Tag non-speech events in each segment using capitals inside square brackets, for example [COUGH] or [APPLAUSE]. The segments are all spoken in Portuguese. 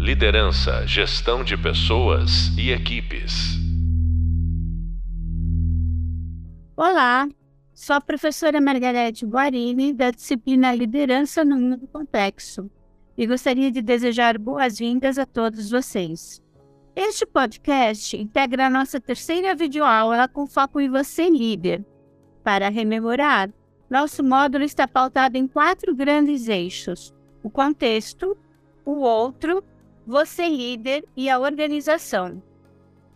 Liderança, gestão de pessoas e equipes. Olá, sou a professora Margarete Guarini, da disciplina Liderança no Mundo Complexo, e gostaria de desejar boas-vindas a todos vocês. Este podcast integra a nossa terceira videoaula com foco em você, líder. Para rememorar, nosso módulo está pautado em quatro grandes eixos: o contexto, o outro, você líder e a organização.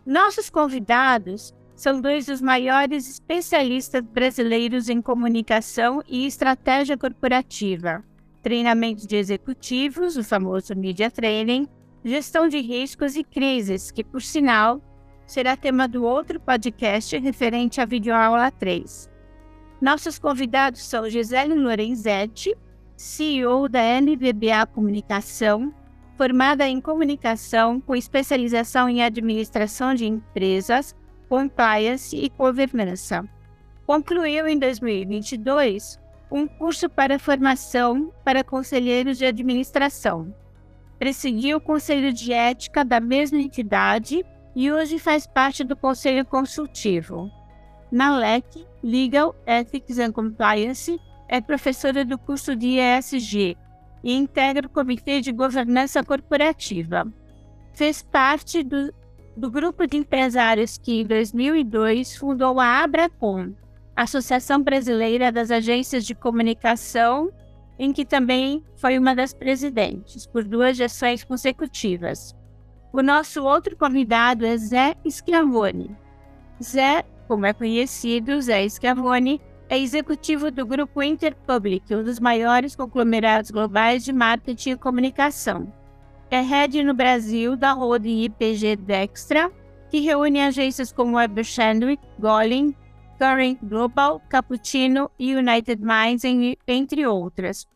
Nossos convidados são dois dos maiores especialistas brasileiros em comunicação e estratégia corporativa, treinamento de executivos, o famoso Media Training, gestão de riscos e crises, que, por sinal, será tema do outro podcast referente à videoaula 3. Nossos convidados são Gisele Lorenzetti, CEO da NVBA Comunicação, formada em comunicação com especialização em administração de empresas, compliance e governança. Concluiu em 2022 um curso para formação para conselheiros de administração. Presidiu o Conselho de Ética da mesma entidade e hoje faz parte do Conselho Consultivo. Na LEC, Legal Ethics and Compliance, é professora do curso de ESG e integra o Comitê de Governança Corporativa. Fez parte do, do grupo de empresários que, em 2002, fundou a Abracom, Associação Brasileira das Agências de Comunicação, em que também foi uma das presidentes, por duas gestões consecutivas. O nosso outro convidado é Zé Schiavone. Zé, como é conhecido, Zé Schiavone, é executivo do Grupo Interpublic, um dos maiores conglomerados globais de marketing e comunicação. É head no Brasil da holding IPG Dextra, que reúne agências como Weber Shandwick, Golin, Current Global, Cappuccino e United Minds, entre outras.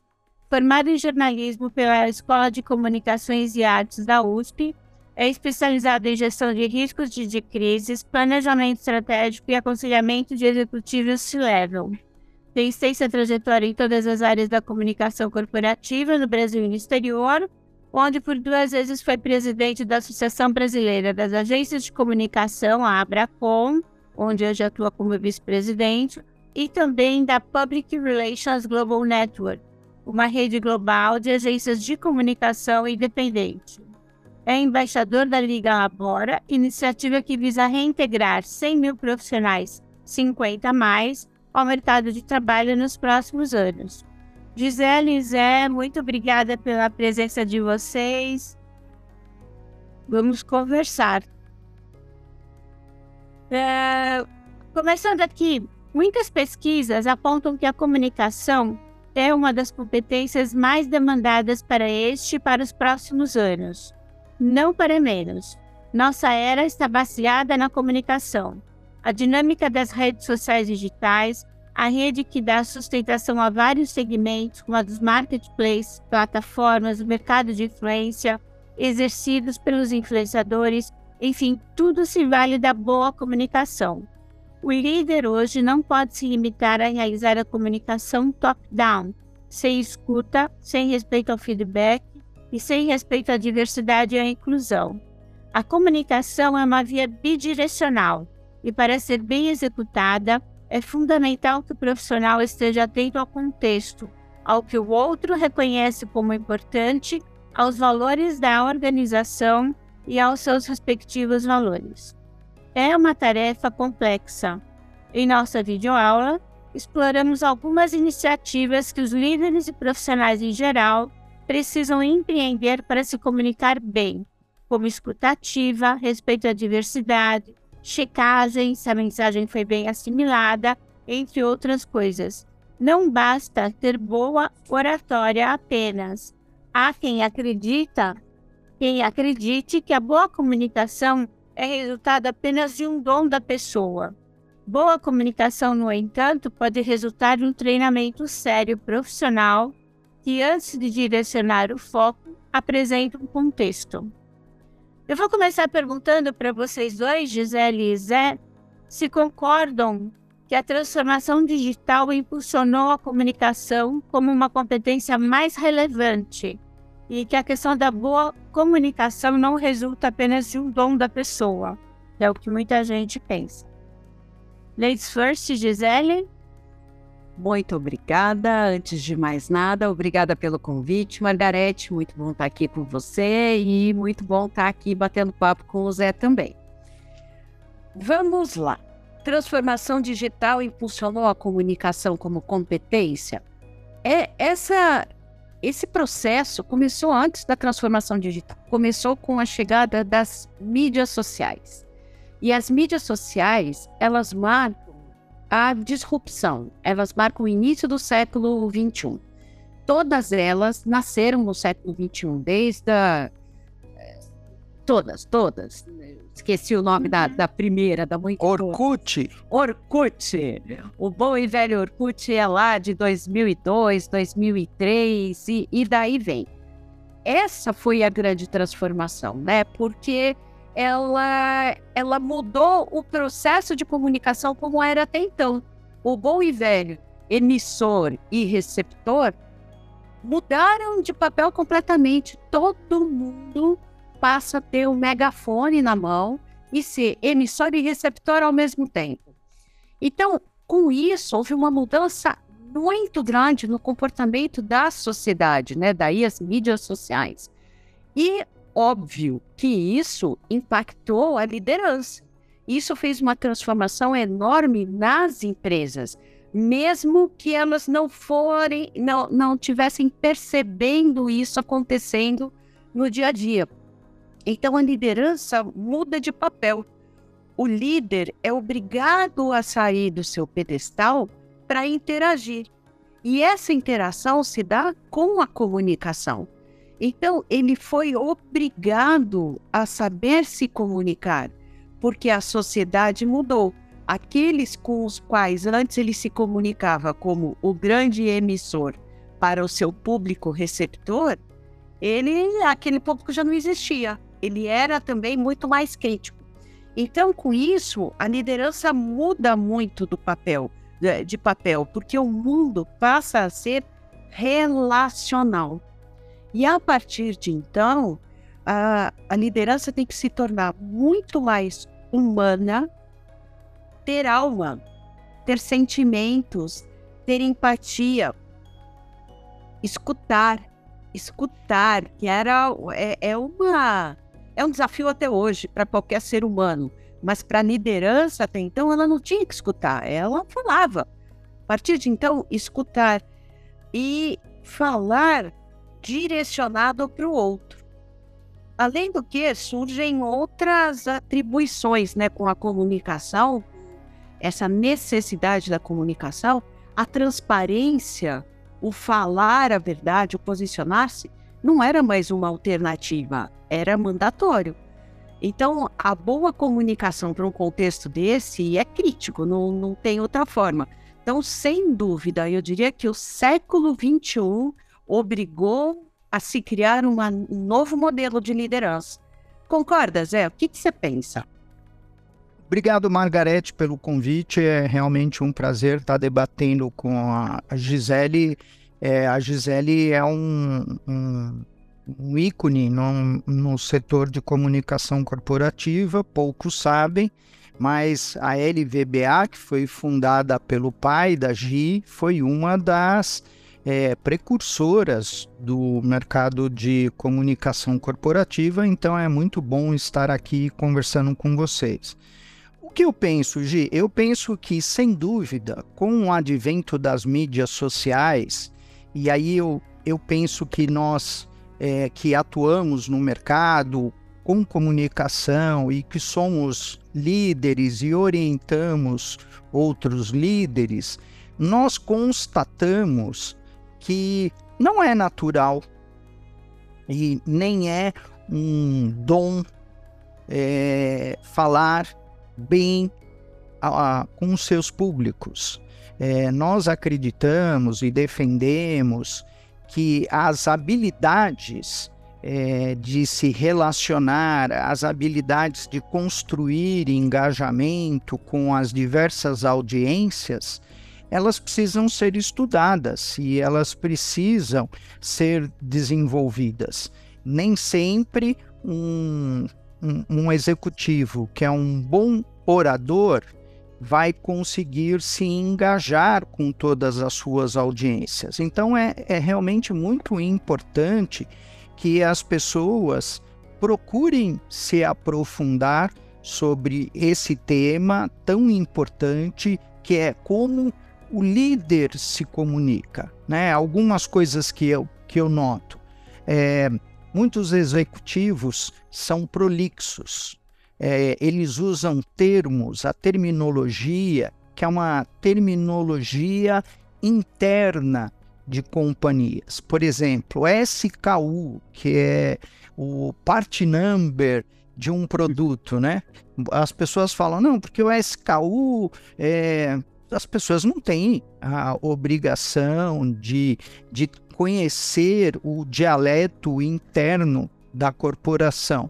Formado em jornalismo pela Escola de Comunicações e Artes da USP, é especializado em gestão de riscos de, de crises, planejamento estratégico e aconselhamento de executivos C-Level. Tem extensa trajetória em todas as áreas da comunicação corporativa no Brasil e no exterior, onde por duas vezes foi presidente da Associação Brasileira das Agências de Comunicação, a Abracom, onde hoje atua como vice-presidente, e também da Public Relations Global Network, uma rede global de agências de comunicação independente é embaixador da Liga Labora, iniciativa que visa reintegrar 100 mil profissionais, 50 mais, ao mercado de trabalho nos próximos anos. Gisele Zé, muito obrigada pela presença de vocês. Vamos conversar. É, começando aqui, muitas pesquisas apontam que a comunicação é uma das competências mais demandadas para este e para os próximos anos. Não para menos. Nossa era está baseada na comunicação. A dinâmica das redes sociais digitais, a rede que dá sustentação a vários segmentos, como a dos marketplaces, plataformas, mercado de influência, exercidos pelos influenciadores, enfim, tudo se vale da boa comunicação. O líder hoje não pode se limitar a realizar a comunicação top-down, sem escuta, sem respeito ao feedback e sem respeito à diversidade e à inclusão. A comunicação é uma via bidirecional e, para ser bem executada, é fundamental que o profissional esteja atento ao contexto, ao que o outro reconhece como importante, aos valores da organização e aos seus respectivos valores. É uma tarefa complexa. Em nossa videoaula, exploramos algumas iniciativas que os líderes e profissionais em geral precisam empreender para se comunicar bem, como escutativa, respeito à diversidade, checagem se a mensagem foi bem assimilada, entre outras coisas. Não basta ter boa oratória apenas. Há quem acredita, quem acredite que a boa comunicação é resultado apenas de um dom da pessoa. Boa comunicação, no entanto, pode resultar em um treinamento sério profissional que, antes de direcionar o foco, apresenta um contexto. Eu vou começar perguntando para vocês dois, Gisele e Zé, se concordam que a transformação digital impulsionou a comunicação como uma competência mais relevante e que a questão da boa comunicação não resulta apenas de um dom da pessoa, é o que muita gente pensa. Ladies first, Gisele. Muito obrigada. Antes de mais nada, obrigada pelo convite, Margarete. Muito bom estar aqui com você e muito bom estar aqui batendo papo com o Zé também. Vamos lá. Transformação digital impulsionou a comunicação como competência? É essa esse processo começou antes da transformação digital. Começou com a chegada das mídias sociais. E as mídias sociais, elas marcam a disrupção, elas marcam o início do século XXI. Todas elas nasceram no século XXI, desde a... Todas, todas. Esqueci o nome da, da primeira, da muito Orkut. Orkut. O bom e velho Orkut é lá de 2002, 2003 e, e daí vem. Essa foi a grande transformação, né? Porque ela, ela mudou o processo de comunicação como era até então. O bom e velho emissor e receptor mudaram de papel completamente. Todo mundo passa a ter um megafone na mão e ser emissor e receptor ao mesmo tempo. Então, com isso, houve uma mudança muito grande no comportamento da sociedade, né? Daí as mídias sociais. E óbvio que isso impactou a liderança. Isso fez uma transformação enorme nas empresas, mesmo que elas não forem, não, não tivessem percebendo isso acontecendo no dia a dia. Então a liderança muda de papel. O líder é obrigado a sair do seu pedestal para interagir. E essa interação se dá com a comunicação. Então, ele foi obrigado a saber se comunicar, porque a sociedade mudou. Aqueles com os quais antes ele se comunicava como o grande emissor para o seu público receptor, ele, aquele público já não existia. Ele era também muito mais crítico. Então, com isso, a liderança muda muito do papel, de papel, porque o mundo passa a ser relacional. E a partir de então, a, a liderança tem que se tornar muito mais humana, ter alma, ter sentimentos, ter empatia, escutar, escutar, que era é, é uma é um desafio até hoje para qualquer ser humano, mas para a liderança até então ela não tinha que escutar, ela falava. A partir de então, escutar e falar direcionado para o outro. Além do que, surgem outras atribuições né, com a comunicação, essa necessidade da comunicação, a transparência, o falar a verdade, o posicionar-se, não era mais uma alternativa, era mandatório. Então, a boa comunicação para um contexto desse é crítico, não, não tem outra forma. Então, sem dúvida, eu diria que o século XXI obrigou a se criar uma, um novo modelo de liderança. Concorda, Zé? O que, você pensa? Obrigado, Margarete, pelo convite. É realmente um prazer estar debatendo com a Gisele. É, a Gisele é um, um, um ícone no, no setor de comunicação corporativa, poucos sabem, mas a LVBA, que foi fundada pelo pai da Gi, foi uma das é, precursoras do mercado de comunicação corporativa, então é muito bom estar aqui conversando com vocês. O que eu penso, Gi? Eu penso que, sem dúvida, com o advento das mídias sociais, e aí eu, eu penso que nós é, que atuamos no mercado com comunicação e que somos líderes e orientamos outros líderes, nós constatamos que não é natural e nem é um dom é, falar bem a, a, com seus públicos. É, nós acreditamos e defendemos que as habilidades é, de se relacionar, as habilidades de construir engajamento com as diversas audiências, elas precisam ser estudadas e elas precisam ser desenvolvidas. Nem sempre um, um, um executivo que é um bom orador vai conseguir se engajar com todas as suas audiências. Então é, é realmente muito importante que as pessoas procurem se aprofundar sobre esse tema tão importante que é como o líder se comunica. Né? Algumas coisas que eu, que eu noto. É, muitos executivos são prolixos, é, eles usam termos, a terminologia, que é uma terminologia interna de companhias. Por exemplo, SKU, que é o part number de um produto, né? As pessoas falam, não, porque o SKU, é... as pessoas não têm a obrigação de, de conhecer o dialeto interno da corporação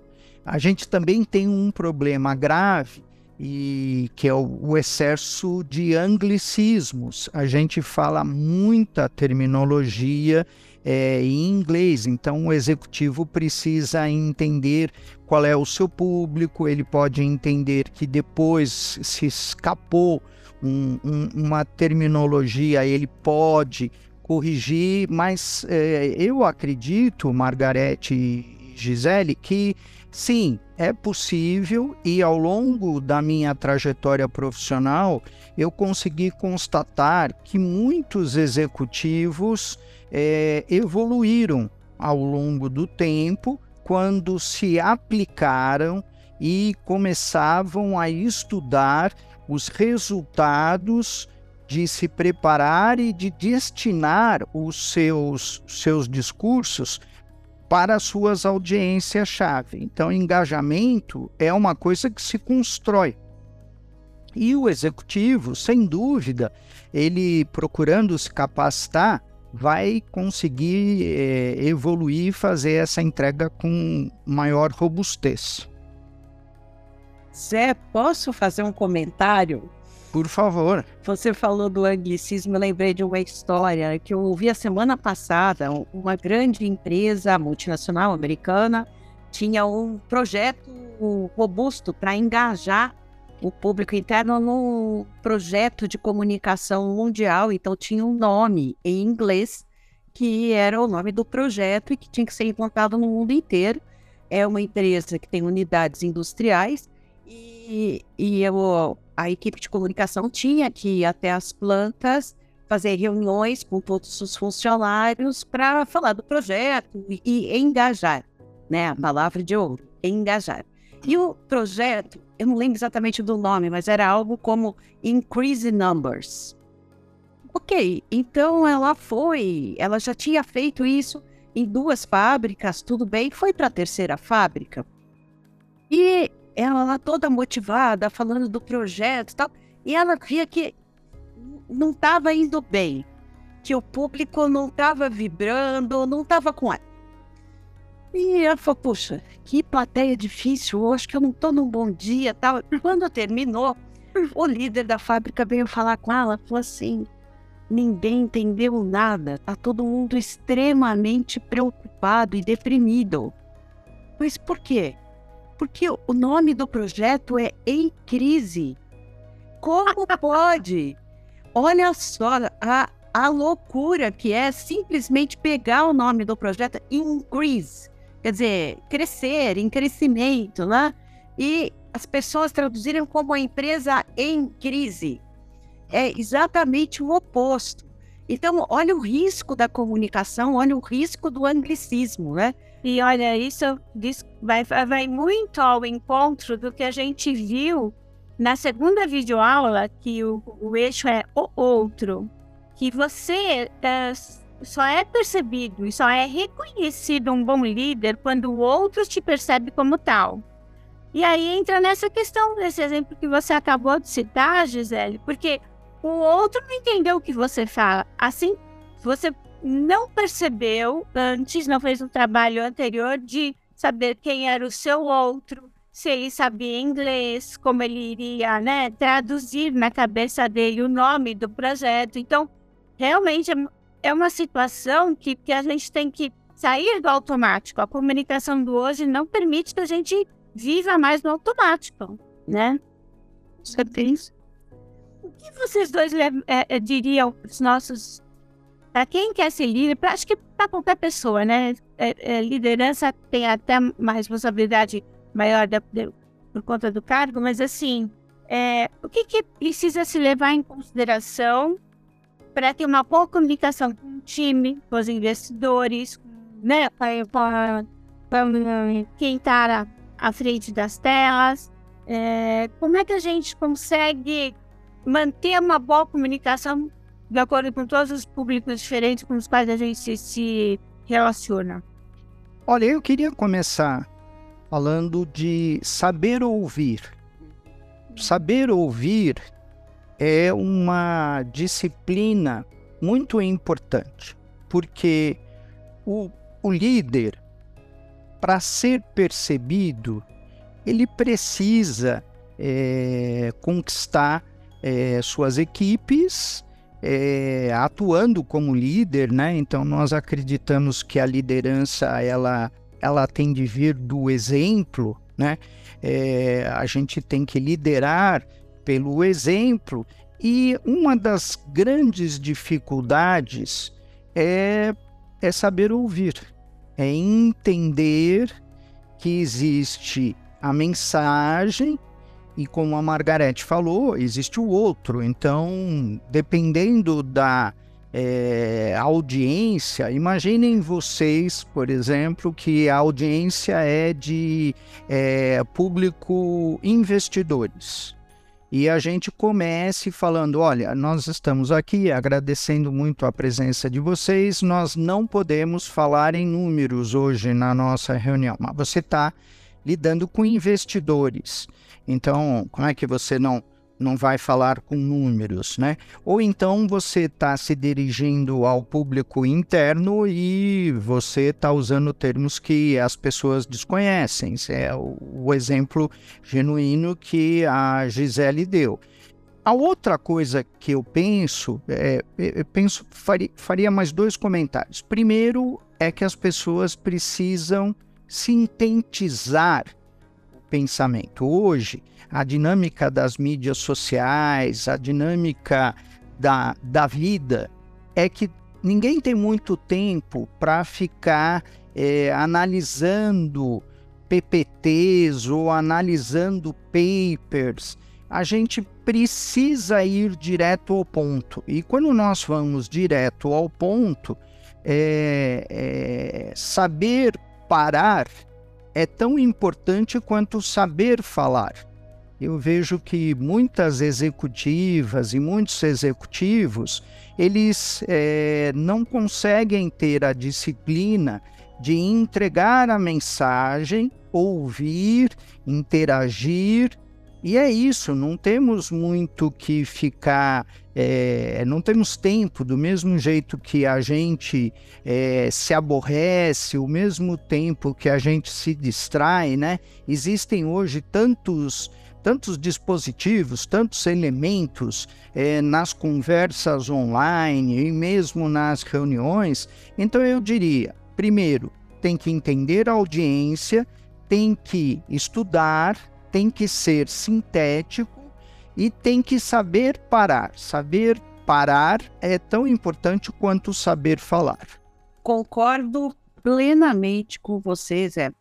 a gente também tem um problema grave e que é o, o, excesso de anglicismos. A gente fala muita terminologia é, em inglês, então o executivo precisa entender qual é o seu público, ele pode entender que depois se escapou um, um, uma terminologia, ele pode corrigir, mas é, eu acredito, Margarete e Gisele, que Sim, é possível e ao longo da minha trajetória profissional eu consegui constatar que muitos executivos é, evoluíram ao longo do tempo quando se aplicaram e começavam a estudar os resultados de se preparar e de destinar os seus, seus discursos para suas audiências-chave. Então, engajamento é uma coisa que se constrói. E o executivo, sem dúvida, ele procurando se capacitar, vai conseguir é, evoluir e fazer essa entrega com maior robustez. Zé, posso fazer um comentário? Por favor. Você falou do anglicismo, eu lembrei de uma história que eu ouvi a semana passada. Uma grande empresa multinacional americana tinha um projeto robusto para engajar o público interno no projeto de comunicação mundial. Então tinha um nome em inglês que era o nome do projeto e que tinha que ser implantado no mundo inteiro. É uma empresa que tem unidades industriais e, eu a equipe de comunicação tinha que ir até as plantas, fazer reuniões com todos os funcionários para falar do projeto e, e engajar, né? A palavra de ouro, engajar. E o projeto, eu não lembro exatamente do nome, mas era algo como Increase Numbers. Ok, então ela foi, ela já tinha feito isso em duas fábricas, tudo bem, foi para a terceira fábrica. E ela lá toda motivada, falando do projeto e tal, e ela via que não estava indo bem, que o público não estava vibrando, não estava com ela. E ela falou, puxa, que plateia difícil, acho que eu não estou num bom dia tal. Quando terminou, o líder da fábrica veio falar com ela, falou assim, ninguém entendeu nada, tá todo mundo extremamente preocupado e deprimido. Mas por quê? Porque o nome do projeto é Em Crise. Como [LAUGHS] pode? Olha só a, a loucura que é simplesmente pegar o nome do projeto Increase, quer dizer, crescer, em crescimento, né? E as pessoas traduziram como a empresa em crise. É exatamente o oposto. Então, olha o risco da comunicação, olha o risco do anglicismo, né? E olha, isso vai, vai muito ao encontro do que a gente viu na segunda videoaula, que o, o eixo é o outro, que você é, só é percebido e só é reconhecido um bom líder quando o outro te percebe como tal. E aí entra nessa questão, desse exemplo que você acabou de citar, Gisele, porque o outro não entendeu o que você fala. Assim, você não percebeu antes, não fez um trabalho anterior de saber quem era o seu outro, se ele sabia inglês, como ele iria né, traduzir na cabeça dele o nome do projeto. Então, realmente é, é uma situação que, que a gente tem que sair do automático. A comunicação do hoje não permite que a gente viva mais no automático, né? Isso? O que vocês dois é, é, diriam para os nossos. Para quem quer ser líder, pra, acho que para qualquer pessoa, né? É, é, liderança tem até uma responsabilidade maior de, por conta do cargo, mas assim, é, o que, que precisa se levar em consideração para ter uma boa comunicação com o time, com os investidores, né, para quem está à frente das telas. É, como é que a gente consegue manter uma boa comunicação de acordo com todos os públicos diferentes com os quais a gente se relaciona? Olha, eu queria começar falando de saber ouvir. Saber ouvir é uma disciplina muito importante, porque o, o líder, para ser percebido, ele precisa é, conquistar é, suas equipes é, atuando como líder, né? Então nós acreditamos que a liderança ela ela tem de vir do exemplo, né? É, a gente tem que liderar pelo exemplo e uma das grandes dificuldades é, é saber ouvir, é entender que existe a mensagem e como a Margarete falou, existe o outro. Então, dependendo da é, audiência, imaginem vocês, por exemplo, que a audiência é de é, público investidores. E a gente comece falando: olha, nós estamos aqui agradecendo muito a presença de vocês, nós não podemos falar em números hoje na nossa reunião, mas você está lidando com investidores. Então, como é que você não não vai falar com números, né? Ou então você está se dirigindo ao público interno e você está usando termos que as pessoas desconhecem. Esse é o, o exemplo genuíno que a Gisele deu. A outra coisa que eu penso, é, eu penso faria, faria mais dois comentários. Primeiro é que as pessoas precisam sintetizar pensamento. Hoje, a dinâmica das mídias sociais, a dinâmica da, da vida, é que ninguém tem muito tempo para ficar é, analisando PPTs ou analisando papers. A gente precisa ir direto ao ponto. E quando nós vamos direto ao ponto, é, é, saber parar é tão importante quanto saber falar eu vejo que muitas executivas e muitos executivos eles é, não conseguem ter a disciplina de entregar a mensagem, ouvir, interagir. E é isso, não temos muito que ficar, é, não temos tempo, do mesmo jeito que a gente é, se aborrece, o mesmo tempo que a gente se distrai, né? Existem hoje tantos tantos dispositivos, tantos elementos é, nas conversas online e mesmo nas reuniões. Então eu diria, primeiro, tem que entender a audiência, tem que estudar, tem que ser sintético e tem que saber parar. Saber parar é tão importante quanto saber falar. Concordo plenamente com vocês, é.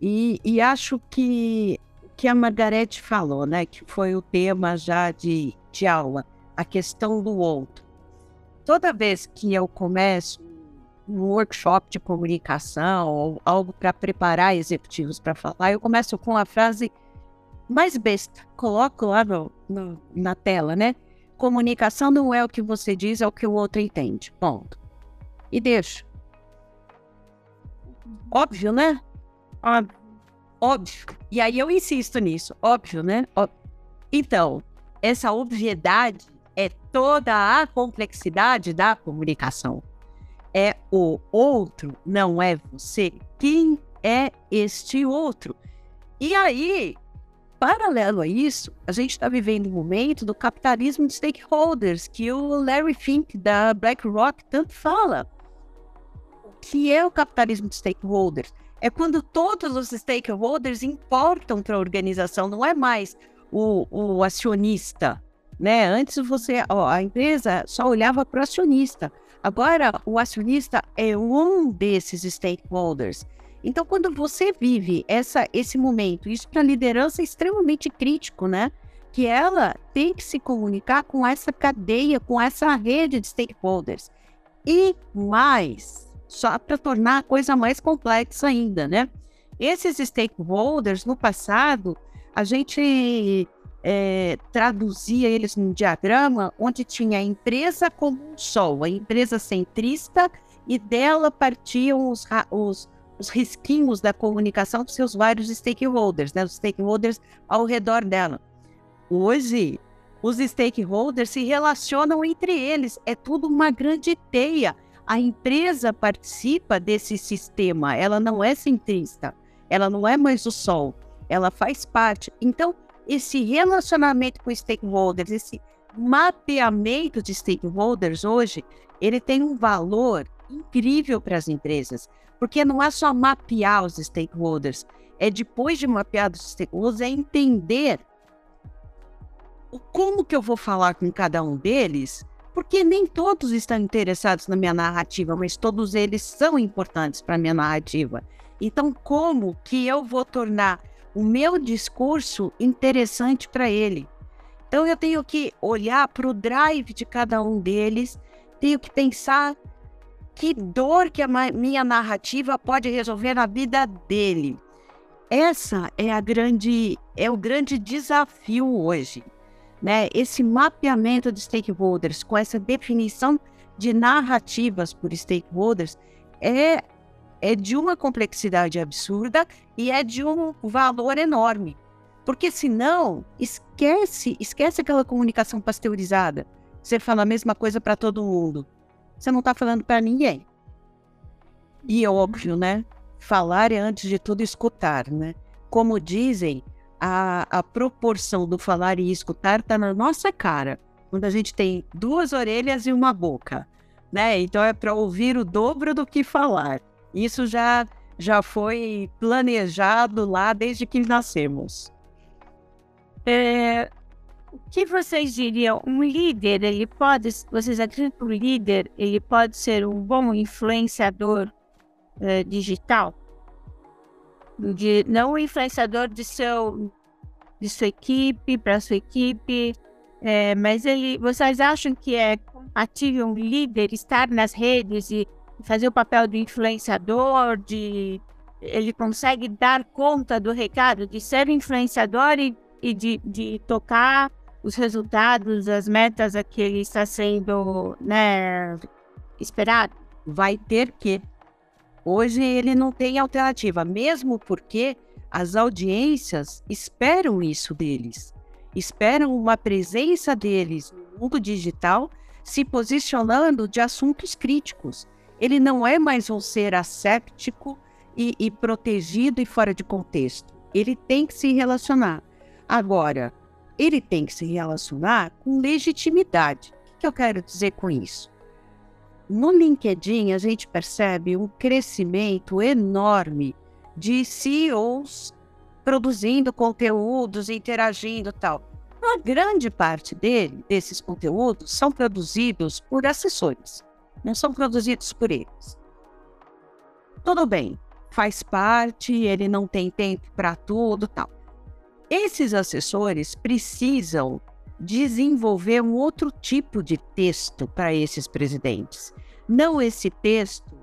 E, e acho que que a Margarete falou, né, que foi o tema já de, de aula, a questão do outro. Toda vez que eu começo um workshop de comunicação ou algo para preparar executivos para falar, eu começo com a frase mais besta, coloco lá no, no, na tela, né? Comunicação não é o que você diz, é o que o outro entende. Ponto. E deixo. Óbvio, né? Óbvio. Óbvio. E aí eu insisto nisso. Óbvio, né? Ó... Então, essa obviedade é toda a complexidade da comunicação. É o outro, não é você. Quem é este outro? E aí, paralelo a isso, a gente está vivendo um momento do capitalismo de stakeholders, que o Larry Fink, da BlackRock, tanto fala. O que é o capitalismo de stakeholders? É quando todos os stakeholders importam para a organização, não é mais o, o acionista. Né? Antes você, ó, a empresa só olhava para o acionista. Agora, o acionista é um desses stakeholders. Então, quando você vive essa, esse momento, isso para a liderança é extremamente crítico, né? Que ela tem que se comunicar com essa cadeia, com essa rede de stakeholders. E mais, só para tornar a coisa mais complexa ainda, né? Esses stakeholders, no passado, a gente é, traduzia eles num diagrama onde tinha a empresa como um sol, a empresa centrista, e dela partiam os, os os risquinhos da comunicação dos seus vários stakeholders, né? Os stakeholders ao redor dela. Hoje, os stakeholders se relacionam entre eles, é tudo uma grande teia. A empresa participa desse sistema, ela não é centrista, ela não é mais o sol, ela faz parte. Então, esse relacionamento com stakeholders, esse mapeamento de stakeholders hoje, ele tem um valor incrível para as empresas, porque não é só mapear os stakeholders, é depois de mapear os stakeholders, é entender como que eu vou falar com cada um deles, porque nem todos estão interessados na minha narrativa, mas todos eles são importantes para a minha narrativa. Então, como que eu vou tornar o meu discurso interessante para ele? Então, eu tenho que olhar para o drive de cada um deles, tenho que pensar que dor que a minha narrativa pode resolver na vida dele. Essa é a grande é o grande desafio hoje, né? Esse mapeamento de stakeholders com essa definição de narrativas por stakeholders é é de uma complexidade absurda e é de um valor enorme. Porque senão, esquece, esquece aquela comunicação pasteurizada. Você fala a mesma coisa para todo mundo você não está falando para ninguém. E é óbvio, né? Falar é antes de tudo escutar, né? Como dizem, a, a proporção do falar e escutar está na nossa cara, quando a gente tem duas orelhas e uma boca, né? Então é para ouvir o dobro do que falar. Isso já já foi planejado lá desde que nascemos. É, o que vocês diriam? Um líder, ele pode, vocês acreditam que o líder, ele pode ser um bom influenciador uh, digital? De, não um influenciador de, seu, de sua equipe, para sua equipe, é, mas ele, vocês acham que é compatível um líder estar nas redes e fazer o papel do influenciador, de ele consegue dar conta do recado, de ser influenciador e, e de, de tocar os resultados, as metas a que ele está sendo né, esperado? Vai ter que. Hoje ele não tem alternativa, mesmo porque as audiências esperam isso deles. Esperam uma presença deles no mundo digital se posicionando de assuntos críticos. Ele não é mais um ser asséptico e, e protegido e fora de contexto. Ele tem que se relacionar. Agora, ele tem que se relacionar com legitimidade. O que eu quero dizer com isso? No LinkedIn, a gente percebe um crescimento enorme de CEOs produzindo conteúdos, interagindo tal. Uma grande parte dele, desses conteúdos são produzidos por assessores, não são produzidos por eles. Tudo bem, faz parte, ele não tem tempo para tudo tal. Esses assessores precisam desenvolver um outro tipo de texto para esses presidentes. Não esse texto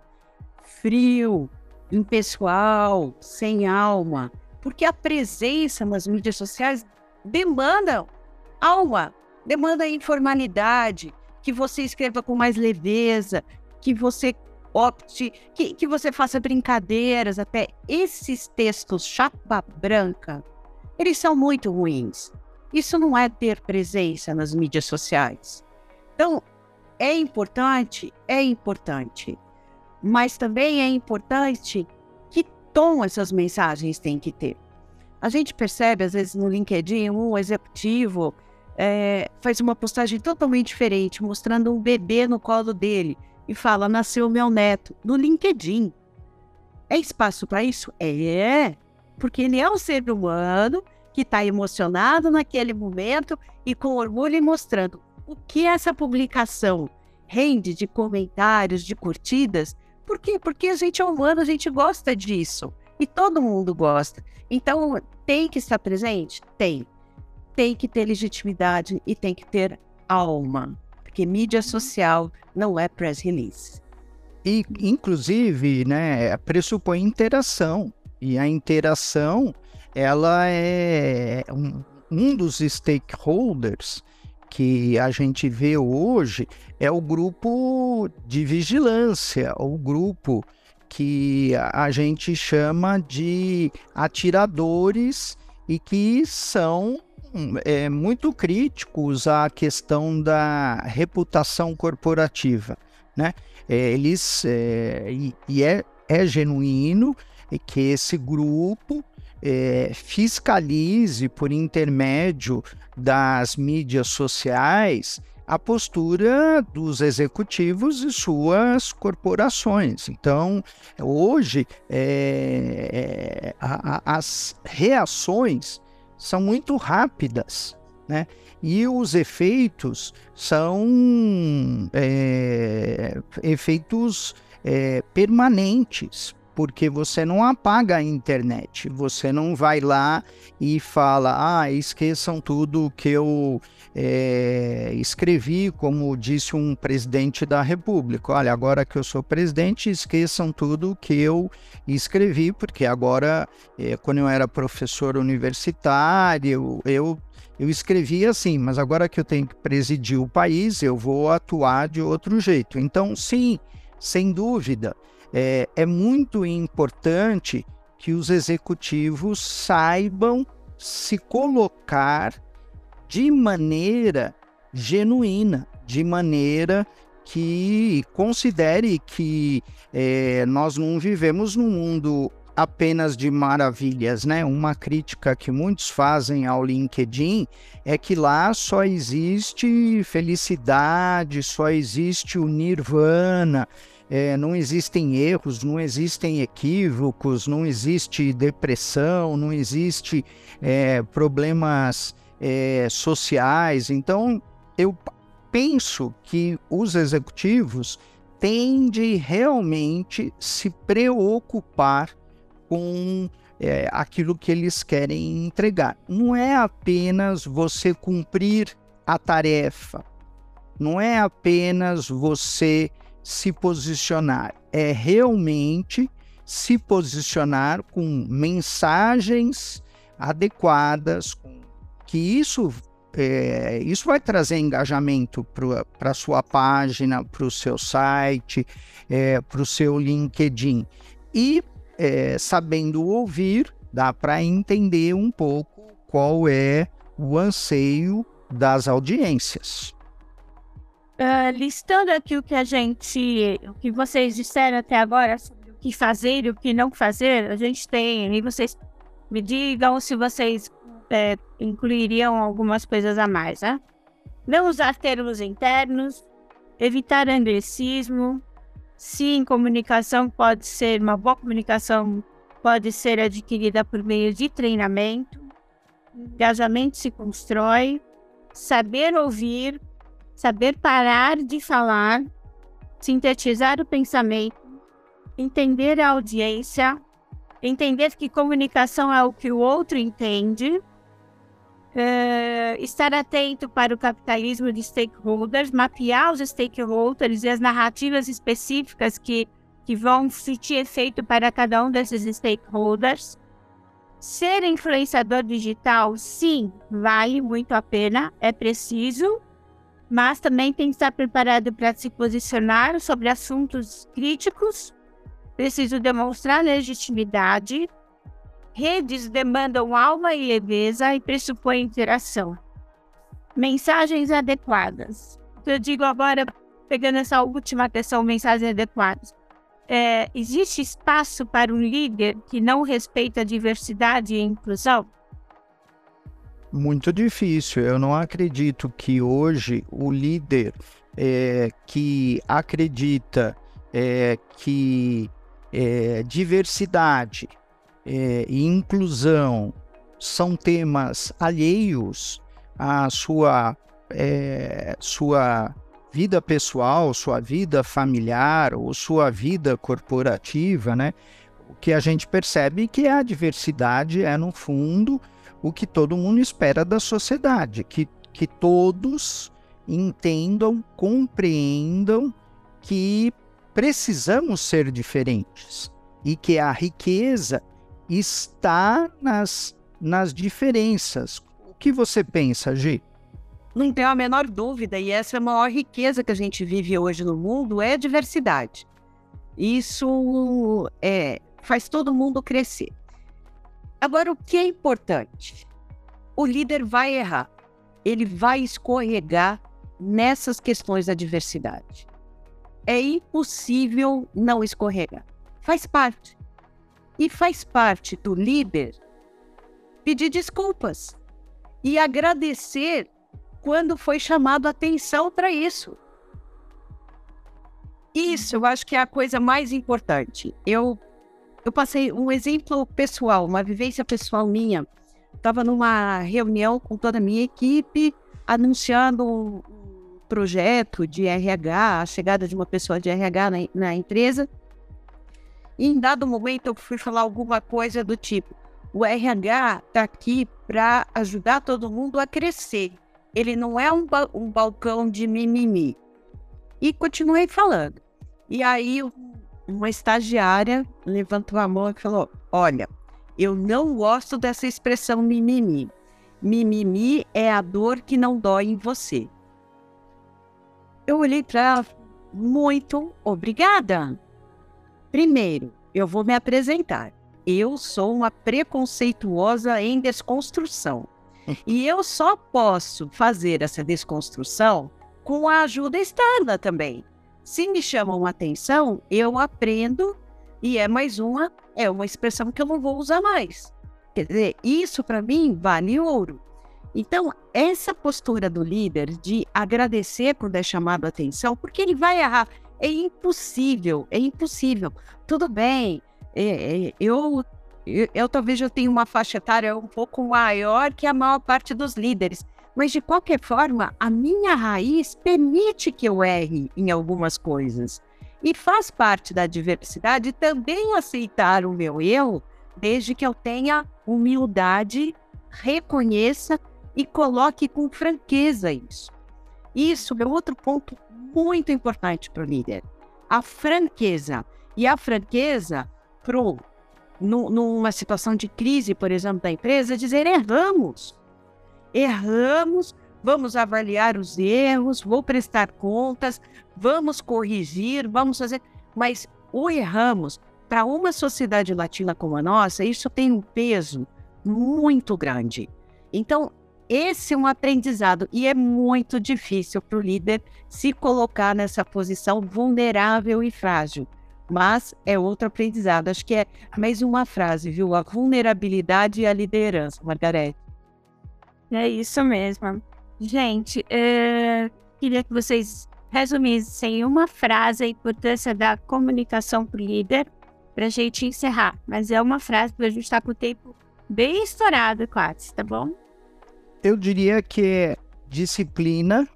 frio, impessoal, sem alma, porque a presença nas mídias sociais demanda alma, demanda informalidade, que você escreva com mais leveza, que você opte, que, que você faça brincadeiras, até esses textos chapa branca eles são muito ruins. Isso não é ter presença nas mídias sociais. Então, é importante, é importante, mas também é importante que tom essas mensagens têm que ter. A gente percebe, às vezes, no LinkedIn, um executivo é, faz uma postagem totalmente diferente, mostrando um bebê no colo dele e fala: Nasceu meu neto, no LinkedIn. É espaço para isso? É, porque ele é um ser humano que está emocionado naquele momento e com orgulho mostrando o que essa publicação rende de comentários, de curtidas. Por quê? Porque a gente é humano, a gente gosta disso. E todo mundo gosta. Então, tem que estar presente? Tem. Tem que ter legitimidade e tem que ter alma. Porque mídia social não é press release. E, inclusive, né, pressupõe interação. E a interação, ela é um, um dos stakeholders que a gente vê hoje é o grupo de vigilância, o grupo que a gente chama de atiradores e que são é, muito críticos à questão da reputação corporativa, né? É, eles é, e, e é, é genuíno que esse grupo é, fiscalize por intermédio das mídias sociais a postura dos executivos e suas corporações. Então, hoje, é, é, a, as reações são muito rápidas, né? E os efeitos são é, efeitos é, permanentes, porque você não apaga a internet, você não vai lá e fala, ah, esqueçam tudo que eu é, escrevi, como disse um presidente da República. Olha, agora que eu sou presidente, esqueçam tudo que eu escrevi, porque agora, é, quando eu era professor universitário, eu eu escrevi assim, mas agora que eu tenho que presidir o país, eu vou atuar de outro jeito. Então, sim, sem dúvida, é, é muito importante que os executivos saibam se colocar de maneira genuína, de maneira que considere que é, nós não vivemos num mundo apenas de maravilhas, né? Uma crítica que muitos fazem ao LinkedIn é que lá só existe felicidade, só existe o nirvana é, não existem erros, não existem equívocos, não existe depressão, não existe é, problemas é, sociais. Então, eu penso que os executivos têm de realmente se preocupar com é, aquilo que eles querem entregar. Não é apenas você cumprir a tarefa, não é apenas você se posicionar, é realmente se posicionar com mensagens adequadas, que isso é, isso vai trazer engajamento para a sua página, para o seu site, é, para o seu LinkedIn. E é, sabendo ouvir, dá para entender um pouco qual é o anseio das audiências. Uh, listando aqui o que a gente, o que vocês disseram até agora sobre o que fazer e o que não fazer, a gente tem, e vocês me digam se vocês é, incluiriam algumas coisas a mais, né? Não usar termos internos, evitar anglicismo, sim, comunicação pode ser, uma boa comunicação pode ser adquirida por meio de treinamento, engajamento se constrói, saber ouvir, saber parar de falar, sintetizar o pensamento, entender a audiência, entender que comunicação é o que o outro entende, uh, estar atento para o capitalismo de stakeholders, mapear os stakeholders e as narrativas específicas que, que vão surtir efeito para cada um desses stakeholders. Ser influenciador digital, sim, vale muito a pena, é preciso, mas também tem que estar preparado para se posicionar sobre assuntos críticos. Preciso demonstrar legitimidade. Redes demandam alma e leveza e pressupõem interação. Mensagens adequadas. Eu digo agora, pegando essa última questão, mensagens adequadas. é, existe espaço para um líder que não respeita a diversidade e a inclusão? Muito difícil. Eu não acredito que hoje o líder é, que acredita é, que é, diversidade é, e inclusão são temas alheios à sua, é, sua vida pessoal, sua vida familiar ou sua vida corporativa, né? O que a gente percebe é que a diversidade é, no fundo, o que todo mundo espera da sociedade, que, que todos entendam, compreendam que precisamos ser diferentes e que a riqueza está nas, nas diferenças. O que você pensa, Gi? Não tenho a menor dúvida, e essa é a maior riqueza que a gente vive hoje no mundo, é a diversidade. Isso é, faz todo mundo crescer. Agora, o que é importante? O líder vai errar, ele vai escorregar nessas questões da diversidade. É impossível não escorregar. Faz parte. E faz parte do líder pedir desculpas e agradecer quando foi chamado a atenção para isso. Isso, eu acho que é a coisa mais importante. Eu, eu passei um exemplo pessoal, uma vivência pessoal minha. Estava numa reunião com toda a minha equipe, anunciando um projeto de RH, a chegada de uma pessoa de RH na, na empresa. E em dado momento eu fui falar alguma coisa do tipo: o RH está aqui para ajudar todo mundo a crescer ele não é um, ba um balcão de mimimi. E continuei falando. E aí uma estagiária levantou a mão e falou: Olha, eu não gosto dessa expressão mimimi. Mimimi é a dor que não dói em você. Eu olhei para ela, muito obrigada. Primeiro, eu vou me apresentar. Eu sou uma preconceituosa em desconstrução. E eu só posso fazer essa desconstrução com a ajuda externa também. Se me chamam atenção, eu aprendo e é mais uma, é uma expressão que eu não vou usar mais. Quer dizer, isso para mim vale ouro. Então, essa postura do líder de agradecer por ter chamado a atenção, porque ele vai errar, é impossível, é impossível. Tudo bem, é, é, eu eu, eu talvez eu tenha uma faixa etária um pouco maior que a maior parte dos líderes, mas de qualquer forma, a minha raiz permite que eu erre em algumas coisas. E faz parte da diversidade também aceitar o meu eu, desde que eu tenha humildade, reconheça e coloque com franqueza isso. Isso é outro ponto muito importante para o líder. A franqueza. E a franqueza no, numa situação de crise, por exemplo, da empresa, dizer erramos. Erramos, vamos avaliar os erros, vou prestar contas, vamos corrigir, vamos fazer. Mas o erramos, para uma sociedade latina como a nossa, isso tem um peso muito grande. Então, esse é um aprendizado e é muito difícil para o líder se colocar nessa posição vulnerável e frágil mas é outro aprendizado. Acho que é mais uma frase, viu? A vulnerabilidade e a liderança, Margarete. É isso mesmo. Gente, é... queria que vocês resumissem em uma frase a importância da comunicação para o líder para a gente encerrar. Mas é uma frase para a gente estar tá com o tempo bem estourado, quase, tá bom? Eu diria que é disciplina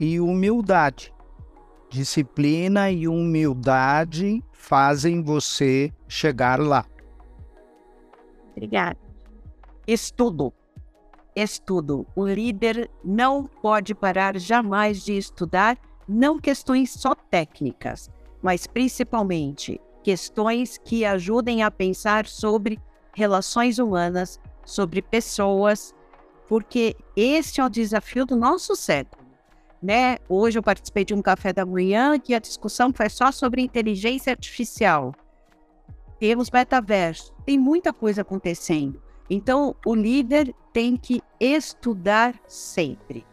e humildade. Disciplina e humildade fazem você chegar lá. Obrigada. Estudo. Estudo. O líder não pode parar jamais de estudar, não questões só técnicas, mas principalmente questões que ajudem a pensar sobre relações humanas, sobre pessoas, porque esse é o desafio do nosso século né? Hoje eu participei de um café da manhã que a discussão foi só sobre inteligência artificial. Temos metaverso, tem muita coisa acontecendo. Então, o líder tem que estudar sempre.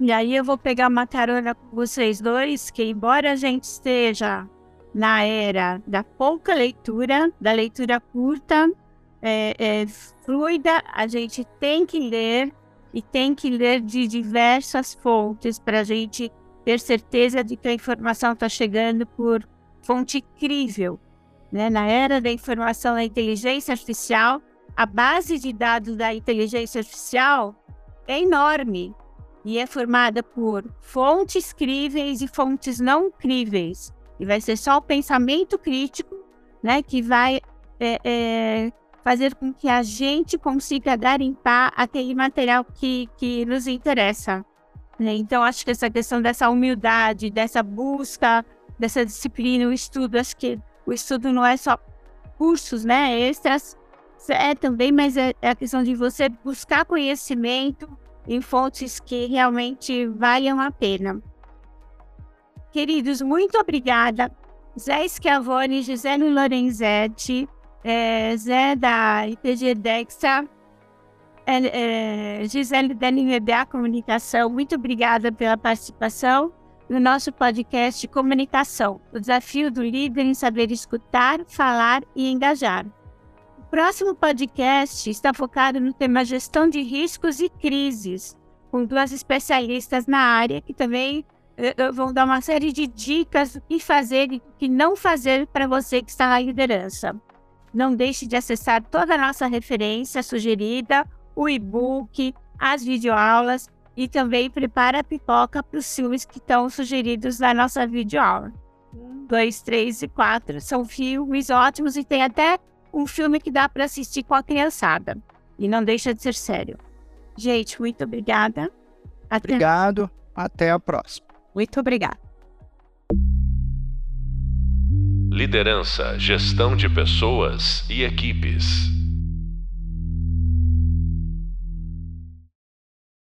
E aí eu vou pegar uma carona com vocês dois, que embora a gente esteja na era da pouca leitura, da leitura curta, é, é, fluida, a gente tem que ler e tem que ler de diversas fontes para a gente ter certeza de que a informação está chegando por fonte crível. Né? Na era da informação da inteligência artificial, a base de dados da inteligência artificial é enorme e é formada por fontes críveis e fontes não críveis. E vai ser só o pensamento crítico né, que vai é, é, fazer com que a gente consiga garimpar aquele material que, que nos interessa. Né? Então, acho que essa questão dessa humildade, dessa busca, dessa disciplina, o estudo, acho que o estudo não é só cursos né, extras, é também, mas é, é a questão de você buscar conhecimento em fontes que realmente valham a pena. Queridos, muito obrigada. Zé Schiavone, Gisele Lorenzetti, é, Zé da IPG Dexa, é, é, Gisele da NVBA Comunicação, muito obrigada pela participação no nosso podcast Comunicação, o desafio do líder em saber escutar, falar e engajar. O próximo podcast está focado no tema gestão de riscos e crises, com duas especialistas na área que também uh, vão dar uma série de dicas do que fazer e o que não fazer para você que está na liderança. Não deixe de acessar toda a nossa referência sugerida, o e-book, as videoaulas e também prepara a pipoca para os filmes que estão sugeridos na nossa videoaula. Um, dois, três e quatro. São filmes ótimos e tem até um filme que dá para assistir com a criançada. E não deixa de ser sério. Gente, muito obrigada. Até... Obrigado. Até a próxima. Muito obrigada. Liderança, gestão de pessoas e equipes.